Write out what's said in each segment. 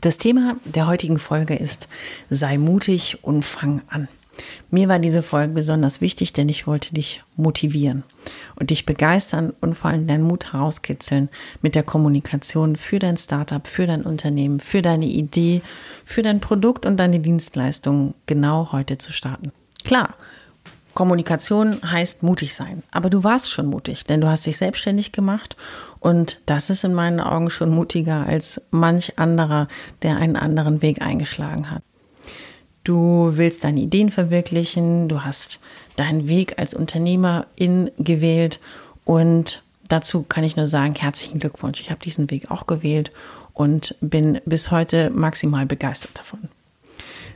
Das Thema der heutigen Folge ist Sei mutig und fang an. Mir war diese Folge besonders wichtig, denn ich wollte dich motivieren und dich begeistern und vor allem deinen Mut herauskitzeln mit der Kommunikation für dein Startup, für dein Unternehmen, für deine Idee, für dein Produkt und deine Dienstleistung genau heute zu starten. Klar, Kommunikation heißt mutig sein, aber du warst schon mutig, denn du hast dich selbstständig gemacht und das ist in meinen Augen schon mutiger als manch anderer, der einen anderen Weg eingeschlagen hat. Du willst deine Ideen verwirklichen, du hast deinen Weg als Unternehmerin gewählt und dazu kann ich nur sagen, herzlichen Glückwunsch. Ich habe diesen Weg auch gewählt und bin bis heute maximal begeistert davon.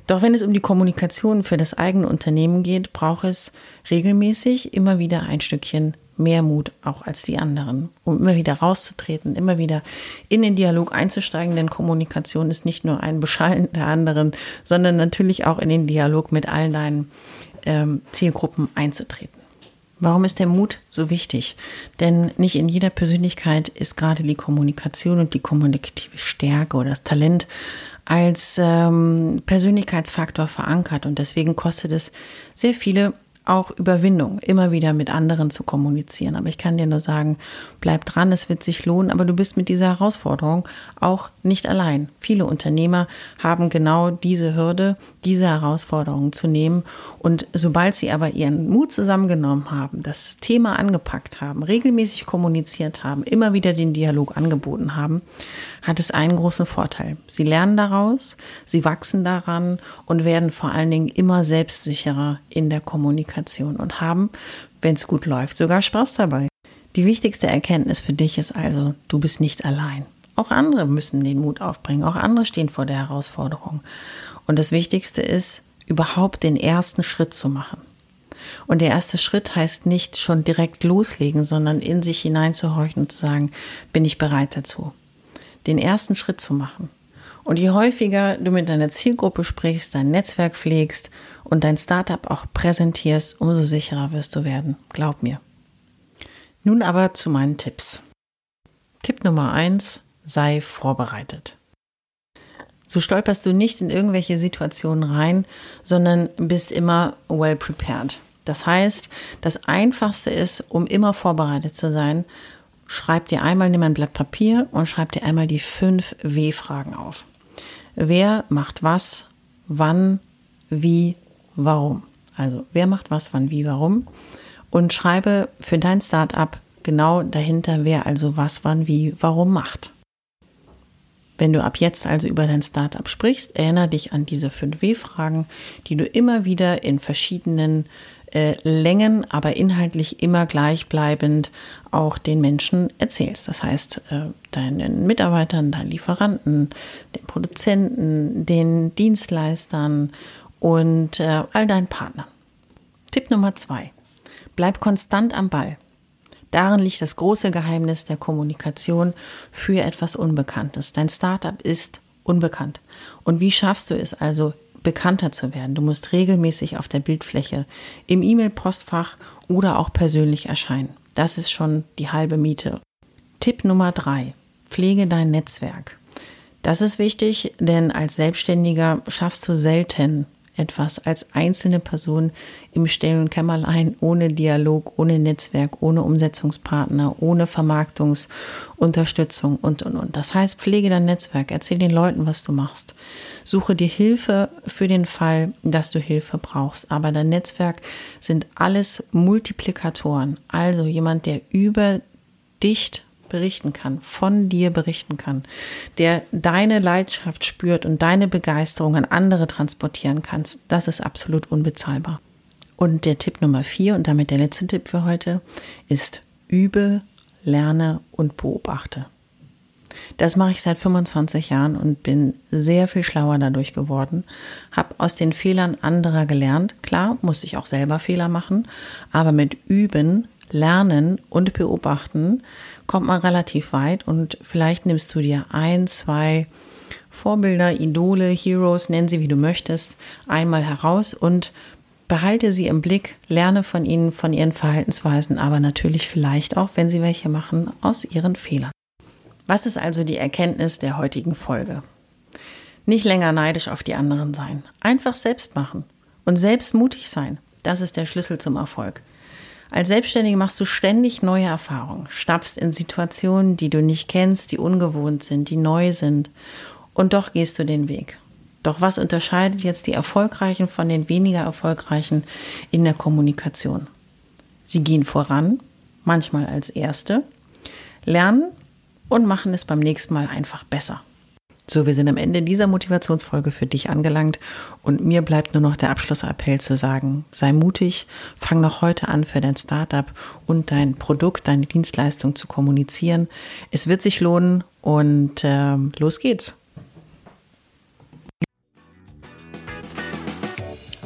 Doch wenn es um die Kommunikation für das eigene Unternehmen geht, braucht es regelmäßig immer wieder ein Stückchen mehr Mut auch als die anderen, um immer wieder rauszutreten, immer wieder in den Dialog einzusteigen, denn Kommunikation ist nicht nur ein Beschallen der anderen, sondern natürlich auch in den Dialog mit allen deinen ähm, Zielgruppen einzutreten. Warum ist der Mut so wichtig? Denn nicht in jeder Persönlichkeit ist gerade die Kommunikation und die kommunikative Stärke oder das Talent als ähm, Persönlichkeitsfaktor verankert und deswegen kostet es sehr viele auch Überwindung, immer wieder mit anderen zu kommunizieren. Aber ich kann dir nur sagen, bleib dran, es wird sich lohnen, aber du bist mit dieser Herausforderung auch nicht allein. Viele Unternehmer haben genau diese Hürde, diese Herausforderung zu nehmen. Und sobald sie aber ihren Mut zusammengenommen haben, das Thema angepackt haben, regelmäßig kommuniziert haben, immer wieder den Dialog angeboten haben, hat es einen großen Vorteil. Sie lernen daraus, sie wachsen daran und werden vor allen Dingen immer selbstsicherer in der Kommunikation und haben, wenn es gut läuft, sogar Spaß dabei. Die wichtigste Erkenntnis für dich ist also, du bist nicht allein. Auch andere müssen den Mut aufbringen, auch andere stehen vor der Herausforderung. Und das Wichtigste ist, überhaupt den ersten Schritt zu machen. Und der erste Schritt heißt nicht schon direkt loslegen, sondern in sich hineinzuhorchen und zu sagen, bin ich bereit dazu den ersten Schritt zu machen. Und je häufiger du mit deiner Zielgruppe sprichst, dein Netzwerk pflegst und dein Startup auch präsentierst, umso sicherer wirst du werden. Glaub mir. Nun aber zu meinen Tipps. Tipp Nummer eins: sei vorbereitet. So stolperst du nicht in irgendwelche Situationen rein, sondern bist immer well prepared. Das heißt, das Einfachste ist, um immer vorbereitet zu sein, schreib dir einmal, nimm ein Blatt Papier und schreib dir einmal die fünf W-Fragen auf. Wer macht was, wann, wie, warum? Also, wer macht was, wann, wie, warum? Und schreibe für dein Startup genau dahinter, wer also was, wann, wie, warum macht. Wenn du ab jetzt also über dein Startup sprichst, erinnere dich an diese fünf W-Fragen, die du immer wieder in verschiedenen äh, Längen, aber inhaltlich immer gleichbleibend auch den Menschen erzählst. Das heißt, äh, deinen Mitarbeitern, deinen Lieferanten, den Produzenten, den Dienstleistern und äh, all deinen Partnern. Tipp Nummer zwei. Bleib konstant am Ball. Darin liegt das große Geheimnis der Kommunikation für etwas Unbekanntes. Dein Startup ist unbekannt. Und wie schaffst du es also, bekannter zu werden. Du musst regelmäßig auf der Bildfläche, im E-Mail-Postfach oder auch persönlich erscheinen. Das ist schon die halbe Miete. Tipp Nummer drei. Pflege dein Netzwerk. Das ist wichtig, denn als Selbstständiger schaffst du selten etwas als einzelne Person im stillen Kämmerlein, ohne Dialog, ohne Netzwerk, ohne Umsetzungspartner, ohne Vermarktungsunterstützung und, und, und. Das heißt, pflege dein Netzwerk, erzähl den Leuten, was du machst. Suche dir Hilfe für den Fall, dass du Hilfe brauchst. Aber dein Netzwerk sind alles Multiplikatoren. Also jemand, der über dicht berichten kann, von dir berichten kann, der deine Leidenschaft spürt und deine Begeisterung an andere transportieren kannst, das ist absolut unbezahlbar. Und der Tipp Nummer vier und damit der letzte Tipp für heute ist übe, lerne und beobachte. Das mache ich seit 25 Jahren und bin sehr viel schlauer dadurch geworden. Habe aus den Fehlern anderer gelernt. Klar, musste ich auch selber Fehler machen, aber mit Üben, Lernen und Beobachten kommt man relativ weit und vielleicht nimmst du dir ein, zwei Vorbilder, Idole, Heroes, nenn sie wie du möchtest, einmal heraus und behalte sie im Blick, lerne von ihnen, von ihren Verhaltensweisen, aber natürlich vielleicht auch, wenn sie welche machen, aus ihren Fehlern. Was ist also die Erkenntnis der heutigen Folge? Nicht länger neidisch auf die anderen sein. Einfach selbst machen und selbst mutig sein. Das ist der Schlüssel zum Erfolg. Als Selbstständige machst du ständig neue Erfahrungen, stapfst in Situationen, die du nicht kennst, die ungewohnt sind, die neu sind. Und doch gehst du den Weg. Doch was unterscheidet jetzt die Erfolgreichen von den weniger Erfolgreichen in der Kommunikation? Sie gehen voran, manchmal als Erste, lernen und machen es beim nächsten Mal einfach besser. So, wir sind am Ende dieser Motivationsfolge für dich angelangt und mir bleibt nur noch der Abschlussappell zu sagen, sei mutig, fang noch heute an für dein Startup und dein Produkt, deine Dienstleistung zu kommunizieren. Es wird sich lohnen und äh, los geht's.